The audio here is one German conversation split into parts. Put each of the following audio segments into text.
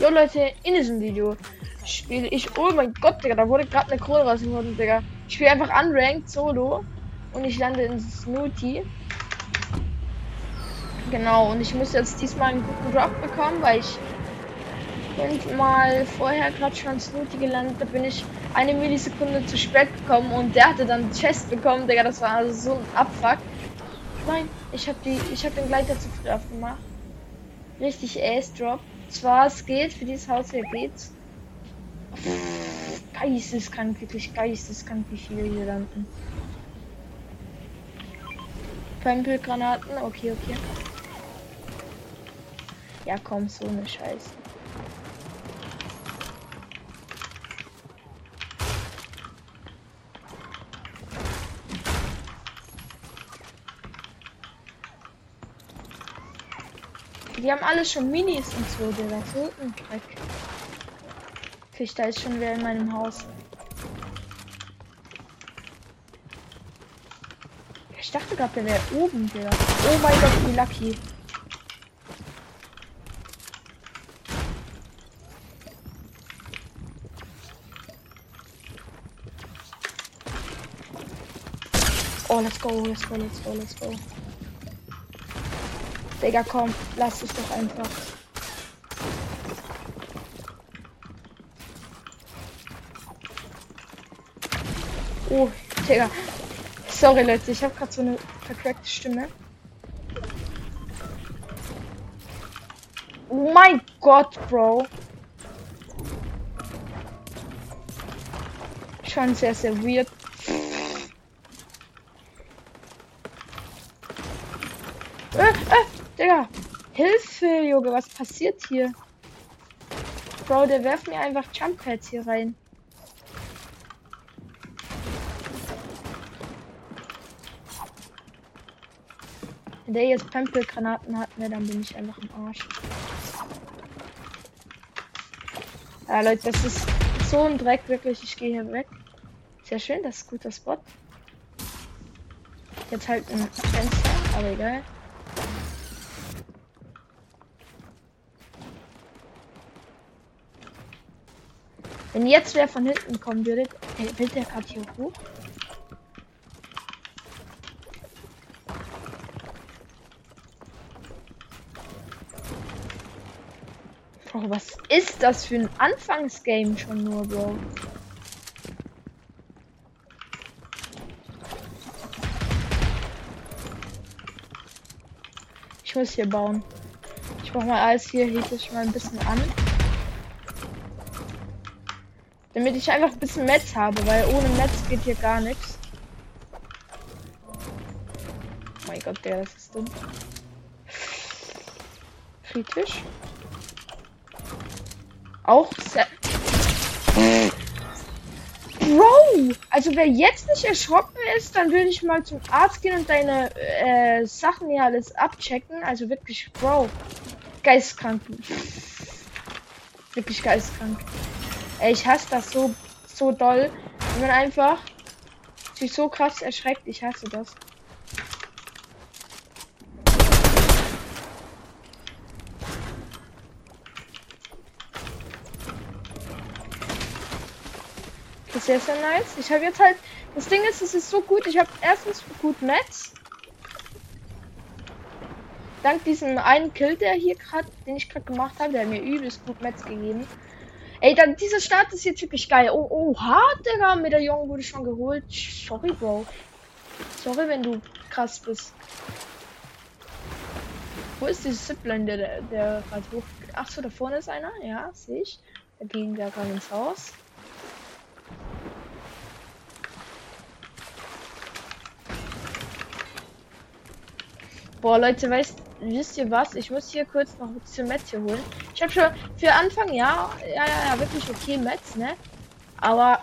Jo Leute, in diesem Video spiele ich. Oh mein Gott, Digga, da wurde gerade eine Krone rausgefunden, Digga. Ich spiele einfach unranked solo und ich lande in Snooty. Genau, und ich muss jetzt diesmal einen guten Drop bekommen, weil ich mal vorher gerade schon Snooty gelandet, da bin ich eine Millisekunde zu spät gekommen und der hatte dann Chest bekommen, Digga, das war also so ein Abfuck. Nein, ich habe die, ich habe den Gleiter zu früh aufgemacht. Richtig Ace Drop. Zwar es geht, für dieses Haus hier geht's. Geisteskrank, wirklich geisteskrank, wie viele hier landen. Pömpelgranaten, okay, okay. Ja, komm, so eine Scheiße. Die haben alle schon Minis und so, der So ein Dreck. Fisch, da ist schon wer in meinem Haus. Ich dachte gerade, der wäre oben, der. Oh mein Gott, wie lucky. Oh, let's go, let's go, let's go, let's go. Digga, komm, lass es doch einfach. Oh, Digga. Sorry, Leute, ich habe gerade so eine vercrackte Stimme. Oh mein Gott, Bro. Schon sehr, sehr weird. Äh, äh. Digga. Hilfe, Junge, was passiert hier? Bro, der werft mir einfach Jump Pads hier rein. Wenn der jetzt Pempelgranaten hat, ne, dann bin ich einfach im Arsch. Ja, Leute, das ist so ein Dreck, wirklich. Ich gehe hier weg. Sehr schön, das ist guter Spot. Jetzt halt ein Fenster, aber egal. Wenn jetzt wer von hinten kommen würde, ey, will der gerade hier hoch? Bro, was ist das für ein Anfangsgame schon nur, Bro? Ich muss hier bauen. Ich mach mal alles hier, hebt es schon mal ein bisschen an. Damit ich einfach ein bisschen Metz habe, weil ohne Metz geht hier gar nichts. Oh mein Gott, der das ist dumm. Friedrich. Auch sehr. Bro! Also wer jetzt nicht erschrocken ist, dann würde ich mal zum Arzt gehen und deine äh, Sachen hier alles abchecken. Also wirklich, Bro. Geistkrank. Wirklich geistkrank. Ey, ich hasse das so, so doll. Wenn man einfach sich so krass erschreckt. Ich hasse das. Das ist sehr, sehr nice. Ich habe jetzt halt. Das Ding ist, es ist so gut. Ich habe erstens gut Netz. Dank diesem einen Kill, der hier gerade, den ich gerade gemacht habe, der hat mir übelst gut Metz gegeben. Ey, dann dieser Start ist jetzt wirklich geil. Oh, oh, hart, Digga. Medaillon wurde schon geholt. Sorry, Bro. Sorry, wenn du krass bist. Wo ist dieses Zipline, der, der, der gerade hoch. Ach so, da vorne ist einer. Ja, sehe ich. Da gehen wir gerade ins Haus. Boah, Leute, weißt wisst ihr was? Ich muss hier kurz noch ein bisschen Metz hier holen. Ich habe schon für Anfang, ja, ja, ja, ja, wirklich okay Metz, ne? Aber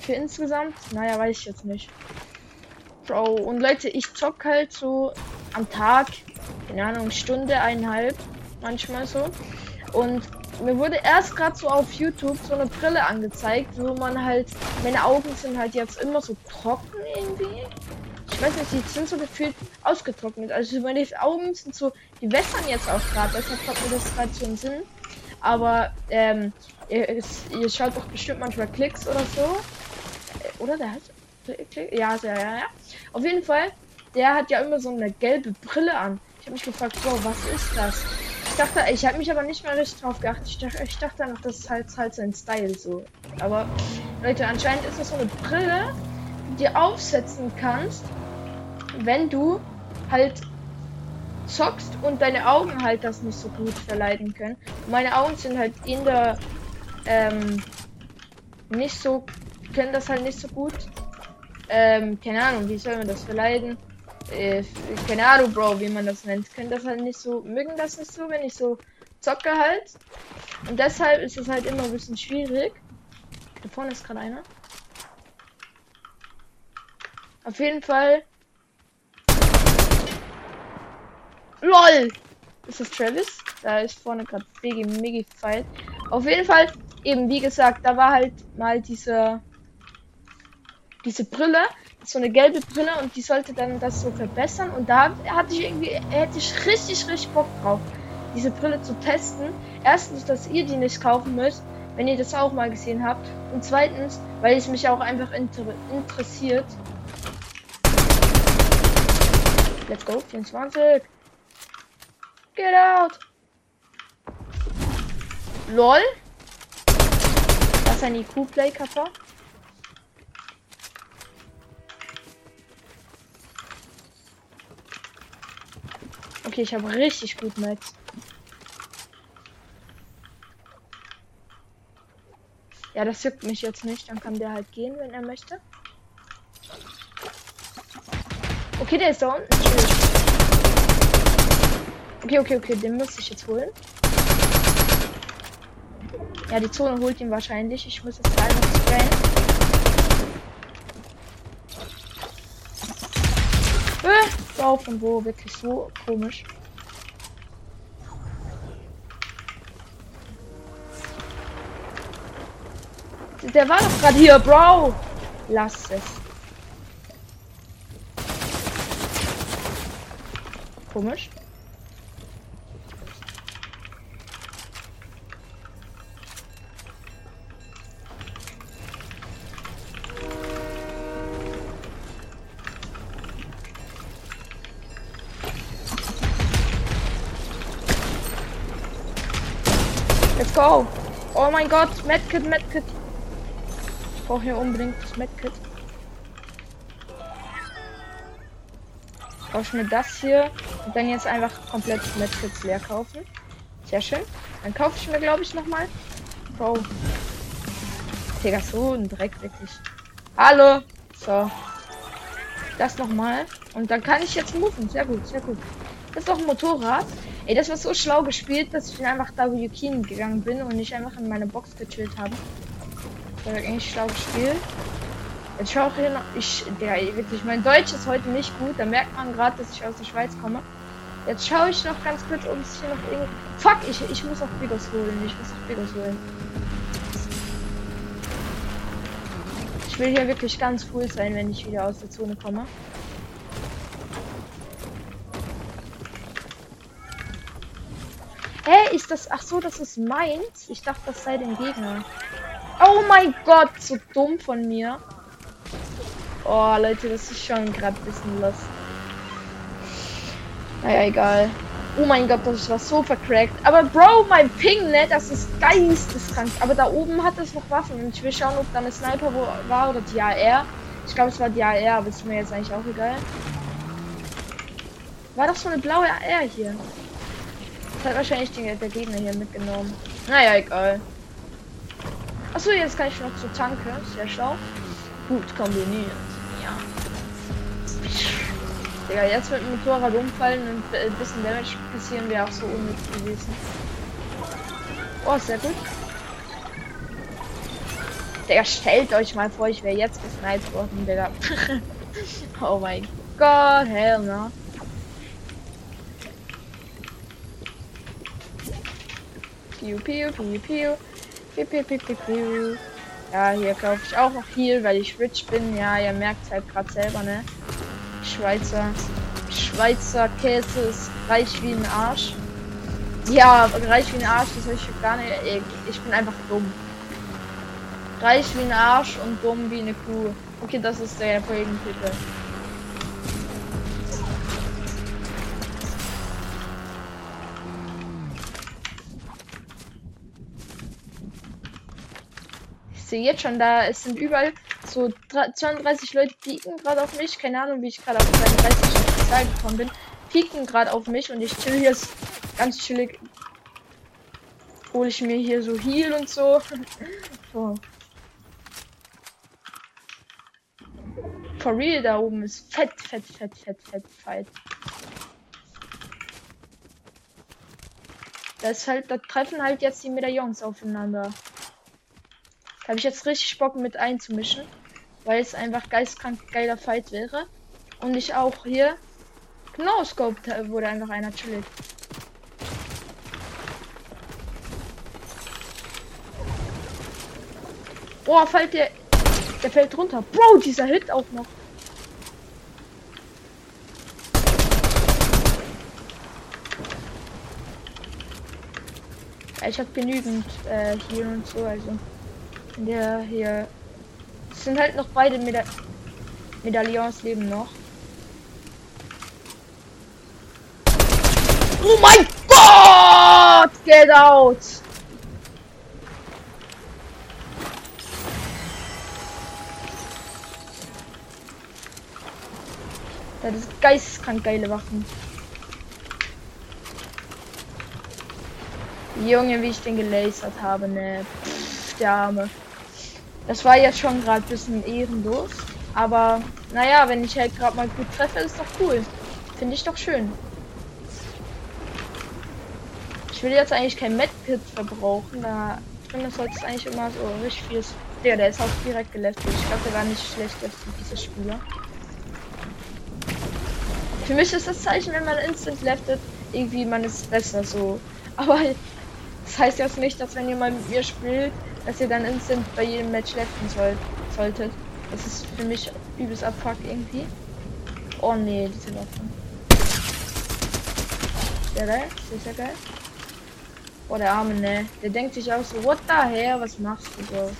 für insgesamt, naja, weiß ich jetzt nicht. Bro, und Leute, ich zock halt so am Tag, keine Ahnung, Stunde, eineinhalb, manchmal so. Und mir wurde erst gerade so auf YouTube so eine Brille angezeigt, wo man halt, meine Augen sind halt jetzt immer so trocken irgendwie weiß nicht, die sind so gefühlt ausgetrocknet. Also meine Augen sind so, die wässern jetzt auch gerade. Deshalb kommt mir das gerade so in Sinn. Aber ähm, ihr, ihr schaut doch bestimmt manchmal Klicks oder so. Äh, oder der hat Klick? Ja, ja, ja, ja. Auf jeden Fall, der hat ja immer so eine gelbe Brille an. Ich habe mich gefragt, wow, was ist das? Ich dachte, ich habe mich aber nicht mehr richtig drauf geachtet. Ich dachte, ich dachte einfach, das ist halt, halt sein Style so. Aber Leute, anscheinend ist das so eine Brille, die du aufsetzen kannst, wenn du halt zockst und deine Augen halt das nicht so gut verleiten können. Meine Augen sind halt in der ähm, nicht so können das halt nicht so gut. Ähm, keine Ahnung, wie soll man das verleiten? Äh, keine Ahnung, Bro, wie man das nennt. Können das halt nicht so, mögen das nicht so, wenn ich so zocke halt. Und deshalb ist es halt immer ein bisschen schwierig. Da vorne ist gerade einer. Auf jeden Fall LOL! Ist das Travis? Da ist vorne gerade Biggie Miggy Fight. Auf jeden Fall, eben wie gesagt, da war halt mal diese diese Brille, so eine gelbe Brille und die sollte dann das so verbessern und da hatte ich irgendwie hätte ich richtig richtig Bock drauf, diese Brille zu testen. Erstens, dass ihr die nicht kaufen müsst, wenn ihr das auch mal gesehen habt und zweitens, weil es mich auch einfach inter interessiert. Let's go, 24. Get out! LOL? Das ist ein IQ-Play-Kapper. Okay, ich habe richtig gut Max. Ja, das juckt mich jetzt nicht. Dann kann der halt gehen, wenn er möchte. Okay, der ist da unten. Okay, okay, okay, den muss ich jetzt holen. Ja, die Zone holt ihn wahrscheinlich. Ich muss jetzt einfach sprayen. Äh, wow, von wo? Wirklich so komisch. Der war doch gerade hier, Bro. Lass es. Komisch. Go. Oh mein Gott, Medkit, Medkit. Ich brauche hier unbedingt das Medkit. Brauche ich mir das hier und dann jetzt einfach komplett Medkits leer kaufen. Sehr schön. Dann kaufe ich mir, glaube ich, noch mal. Bro. Digga, so ein Dreck wirklich. Hallo. So. Das noch mal und dann kann ich jetzt moven. Sehr gut, sehr gut. Das ist doch ein Motorrad. Ey, das war so schlau gespielt, dass ich einfach da Yukin gegangen bin und nicht einfach in meine Box gechillt habe. Das war eigentlich schlau gespielt. Jetzt schau ich hier noch. Ich, der wirklich, mein Deutsch ist heute nicht gut. Da merkt man gerade, dass ich aus der Schweiz komme. Jetzt schaue ich noch ganz kurz, ob es hier noch irgendwo. Fuck, ich, ich muss auch Bigos holen. Ich muss auch Bigos holen. Ich will hier wirklich ganz cool sein, wenn ich wieder aus der Zone komme. Ist das. Ach so, das ist meins? Ich dachte, das sei den Gegner. Oh mein Gott, so dumm von mir. Oh, Leute, das ist schon gerade ein bisschen los. Naja, egal. Oh mein Gott, das war so vercrackt. Aber Bro, mein Ping, ne, das ist geisteskrank. Aber da oben hat es noch Waffen. Und ich will schauen, ob da eine Sniper war oder die AR. Ich glaube, es war die AR, aber ist mir jetzt eigentlich auch egal. War doch so eine blaue AR hier. Das hat wahrscheinlich der Gegner hier mitgenommen. Naja, egal. Achso, jetzt kann ich noch zur Tanke. Sehr schlau. Gut kombiniert. Ja. Digga, jetzt mit dem Motorrad umfallen und ein bisschen Damage passieren wäre auch so unnütz gewesen. Oh, sehr gut. Digga, stellt euch mal vor, ich wäre jetzt gesniped worden, Digga. oh mein Gott, hell no. Piu, piu, piu, piu. Piu, piu, piu, piu, piu. Ja, hier kaufe ich auch noch viel, weil ich rich bin. Ja, ihr merkt halt gerade selber, ne? Schweizer. Schweizer Käse ist reich wie ein Arsch. Ja, reich wie ein Arsch, das ich gar nicht. Ich bin einfach dumm. Reich wie ein Arsch und dumm wie eine Kuh. Okay, das ist der Folgentitel. Sehe jetzt schon, da es sind überall so 32 Leute pieken gerade auf mich. Keine Ahnung, wie ich gerade auf 32 Zahl gekommen bin. Pieken gerade auf mich und ich chill hier ganz chillig. Hole ich mir hier so Heal und so. so. For real da oben ist fett, fett, fett, fett, fett, fett. Das halt, da treffen halt jetzt die Medaillons aufeinander. Habe ich jetzt richtig Bock mit einzumischen, weil es einfach geistkrank geiler Fight wäre. Und ich auch hier genau Scope wurde einfach einer chillig. Boah, fällt der der fällt runter. Bro, dieser Hit auch noch. ich habe genügend äh, hier und so, also der hier es sind halt noch beide Meda Medaillons leben noch. Oh mein Gott! Get out! Das ist geisteskrank geile Waffen. Junge, wie ich den gelasert habe, ne. Pff, der Arme. Das war jetzt schon gerade ein bisschen ehrenlos. Aber naja, wenn ich halt gerade mal gut treffe, ist doch cool. Finde ich doch schön. Ich will jetzt eigentlich kein Medkit verbrauchen. Da ich finde, das sollte eigentlich immer so richtig viel. Ja, der ist auch direkt geleftet. Ich glaube, der war nicht schlecht jetzt dieser Spieler. Für mich ist das Zeichen, wenn man instant leftet, irgendwie man ist besser so. Aber das heißt jetzt nicht, dass wenn ihr mal mit mir spielt, dass ihr dann instant bei jedem Match leften sollt, solltet. Das ist für mich übelst abfuck irgendwie. Oh nee, diese Waffen. Sehr geil, sehr, sehr geil. Oh, der Arme, ne. Der denkt sich auch so, what the hell, was machst du so?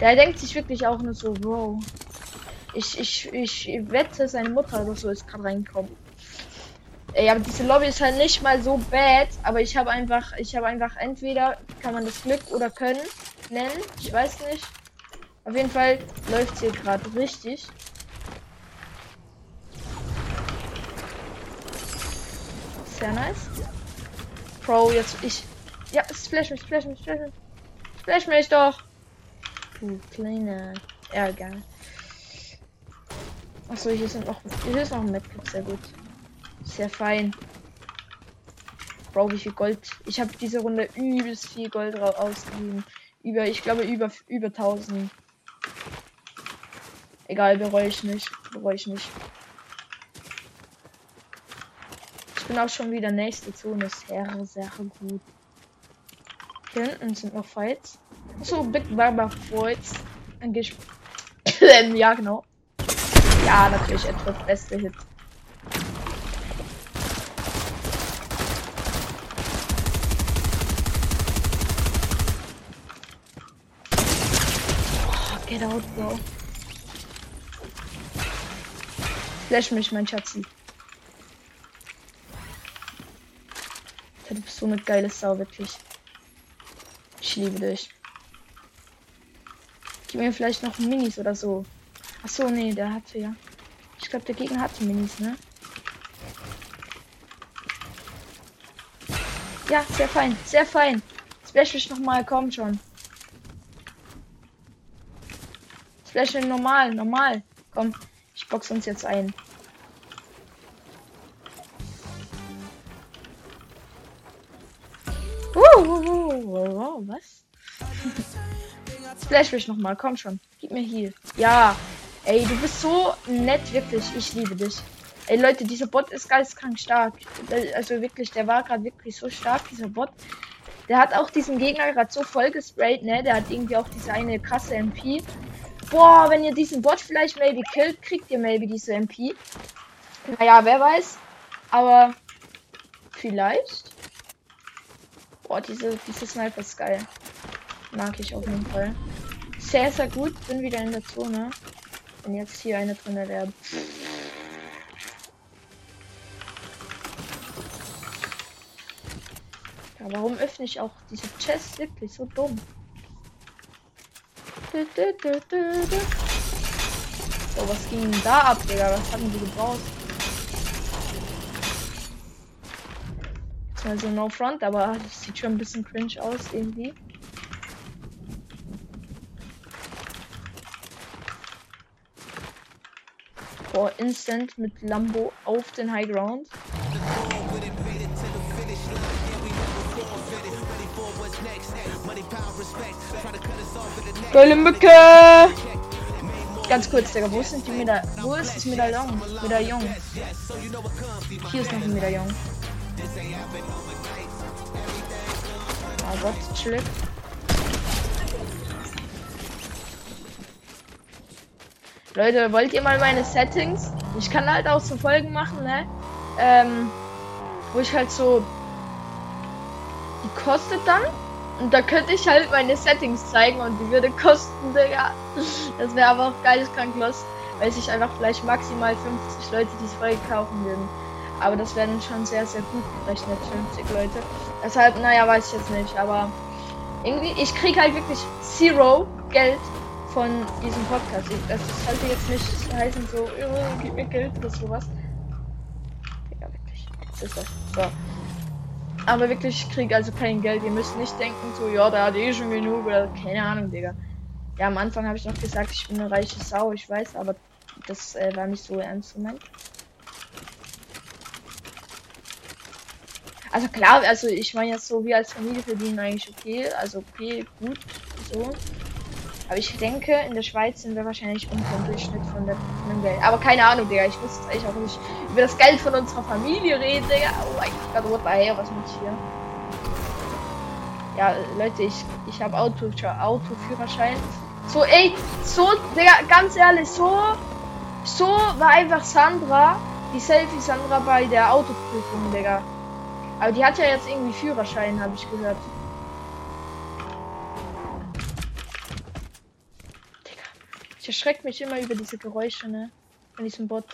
Der denkt sich wirklich auch nur so, wow. Ich, ich, ich wette, seine Mutter oder so ist gerade reingekommen. Aber diese Lobby ist halt nicht mal so bad, aber ich habe einfach, ich habe einfach entweder kann man das Glück oder Können nennen, ich weiß nicht. Auf jeden Fall läuft hier gerade richtig. Sehr nice. Pro, jetzt ich. Ja, splash mich, splash mich, splash mich. Splash mich doch. Du kleiner Ärger. Achso, hier sind noch. Hier ist noch ein Medkit, sehr gut. Sehr fein. Bro, wie viel Gold. Ich habe diese Runde übelst viel Gold ausgegeben. Über, ich glaube, über, über 1000. Egal, bereue ich nicht. Bereue ich nicht. Ich bin auch schon wieder nächste Zone. Sehr, sehr gut. Hier hinten sind noch Fights. So, Big Barber Freud's. ja, genau. Ja, natürlich etwas beste Hit. Oh, get out, bro. Flash mich, mein Schatzi. Du bist so eine geile Sau, wirklich. Ich liebe dich. Gib mir vielleicht noch Minis oder so. Ach so, nee, der hatte ja. Ich glaube, der Gegner hatte Minis, ne? Ja, sehr fein, sehr fein. Splash mich noch mal, komm schon. Splash normal, normal. Komm, ich box uns jetzt ein. Uh, uh, uh, uh, was? Splash mich noch mal, komm schon. Gib mir hier. Ja. Ey, du bist so nett, wirklich. Ich liebe dich. Ey, Leute, dieser Bot ist geistkrank stark. Also wirklich, der war gerade wirklich so stark, dieser Bot. Der hat auch diesen Gegner gerade so voll gesprayt, ne? Der hat irgendwie auch diese eine krasse MP. Boah, wenn ihr diesen Bot vielleicht maybe killt, kriegt ihr maybe diese MP. Naja, wer weiß. Aber vielleicht. Boah, diese, diese Sniper ist geil. Mag ich auf jeden Fall. Sehr, sehr gut. Bin wieder in der Zone. Wenn jetzt hier eine drin wäre. Ja, warum öffne ich auch diese Chest wirklich so dumm? So, was ging denn da ab, Digga? Was hatten die gebraucht? Also no front, aber das sieht schon ein bisschen cringe aus irgendwie. Boah, instant mit Lambo auf den High Ground. Geile Mücke! Ganz kurz, Digga, wo sind die Meda Wo ist das Medaillon? Medaillon. Hier ist noch ein Medaillon. Oh Gott, chill. Leute, wollt ihr mal meine Settings? Ich kann halt auch so Folgen machen, ne? Ähm, wo ich halt so. Die kostet dann. Und da könnte ich halt meine Settings zeigen und die würde kosten, Digga. Das wäre aber auch geiles Kranklos, weil sich einfach vielleicht maximal 50 Leute diese Folge kaufen würden. Aber das wären schon sehr, sehr gut gerechnet, 50 Leute. Deshalb, naja, weiß ich jetzt nicht, aber irgendwie, ich krieg halt wirklich zero Geld von diesem Podcast. Ich, das sollte jetzt nicht heißen so, oh, gib mir Geld oder sowas. Ja, wirklich. Was ist das? So. Aber wirklich, ich krieg also kein Geld. Ihr müsst nicht denken, so, ja, da hat eh schon genug oder keine Ahnung, Digga. Ja, am Anfang habe ich noch gesagt, ich bin eine reiche Sau, ich weiß, aber das äh, war nicht so ernst gemeint. Also klar, also ich meine jetzt so, wir als Familie verdienen eigentlich okay, also okay, gut, so. Aber ich denke, in der Schweiz sind wir wahrscheinlich unter dem Durchschnitt von, der, Geld. Aber keine Ahnung, Digga. Ich muss jetzt eigentlich auch nicht über das Geld von unserer Familie reden, Digga. Oh mein Gott, what the hell, was mit hier? Ja, Leute, ich, ich habe Auto, Autoführerschein. So, ey, so, Digga, ganz ehrlich, so, so war einfach Sandra, die Selfie Sandra bei der Autoprüfung, Digga. Aber die hat ja jetzt irgendwie Führerschein, habe ich gehört. Ich erschrecke mich immer über diese Geräusche, ne? Von diesem Bot.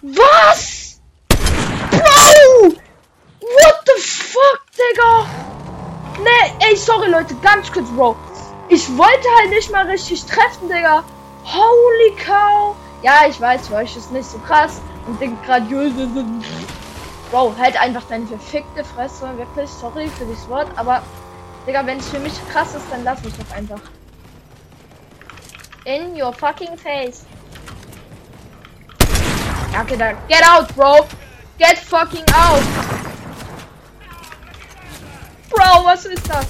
Was? Bro! What the fuck, Digga? Ne, ey, sorry, Leute, ganz kurz, Bro. Ich wollte halt nicht mal richtig treffen, Digga. Holy cow. Ja, ich weiß, für euch ist nicht so krass und denkt gerade, Bro, halt einfach deine verfickte Fresse. Wirklich, sorry für das Wort, aber Digga, wenn es für mich krass ist, dann lass mich doch einfach. In your fucking face. Ja, okay, dann get out, bro. Get fucking out. Bro, was ist das?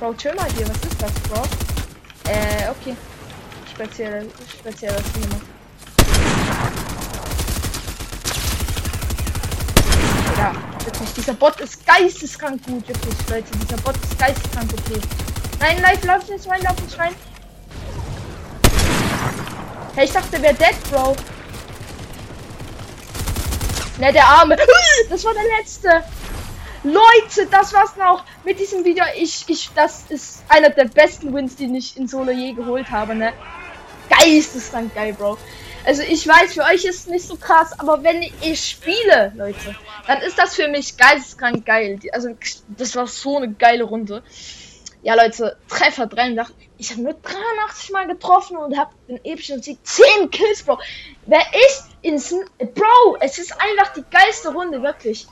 Bro, chill mal hier, was ist das, Bro? Äh, okay. Speziell, speziell was Ja, wirklich, dieser Bot ist geisteskrank gut, wirklich, Leute. Dieser Bot ist geisteskrank okay. Nein, live, lauf nicht rein, lauf nicht rein. Hey, ich dachte, der wäre dead, Bro. Ne, der Arme. Das war der letzte. Leute, das war's noch mit diesem Video. Ich, ich, das ist einer der besten Wins, die ich in Solo je geholt habe, ne? Geisteskrank geil, Bro. Also ich weiß, für euch ist es nicht so krass, aber wenn ich spiele, Leute, dann ist das für mich geisteskrank geil. Also das war so eine geile Runde. Ja, Leute, Treffer 83. Ich habe nur 83 Mal getroffen und habe den epischen Sieg 10 Kills, Bro. Wer ist in Bro, es ist einfach die geilste Runde, wirklich.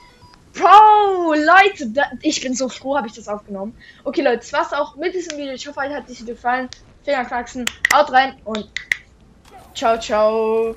Bro, Leute, da, ich bin so froh, habe ich das aufgenommen. Okay, Leute, das war's auch mit diesem Video. Ich hoffe, euch hat es gefallen. Fingerknacksen, haut rein und Ciao, ciao.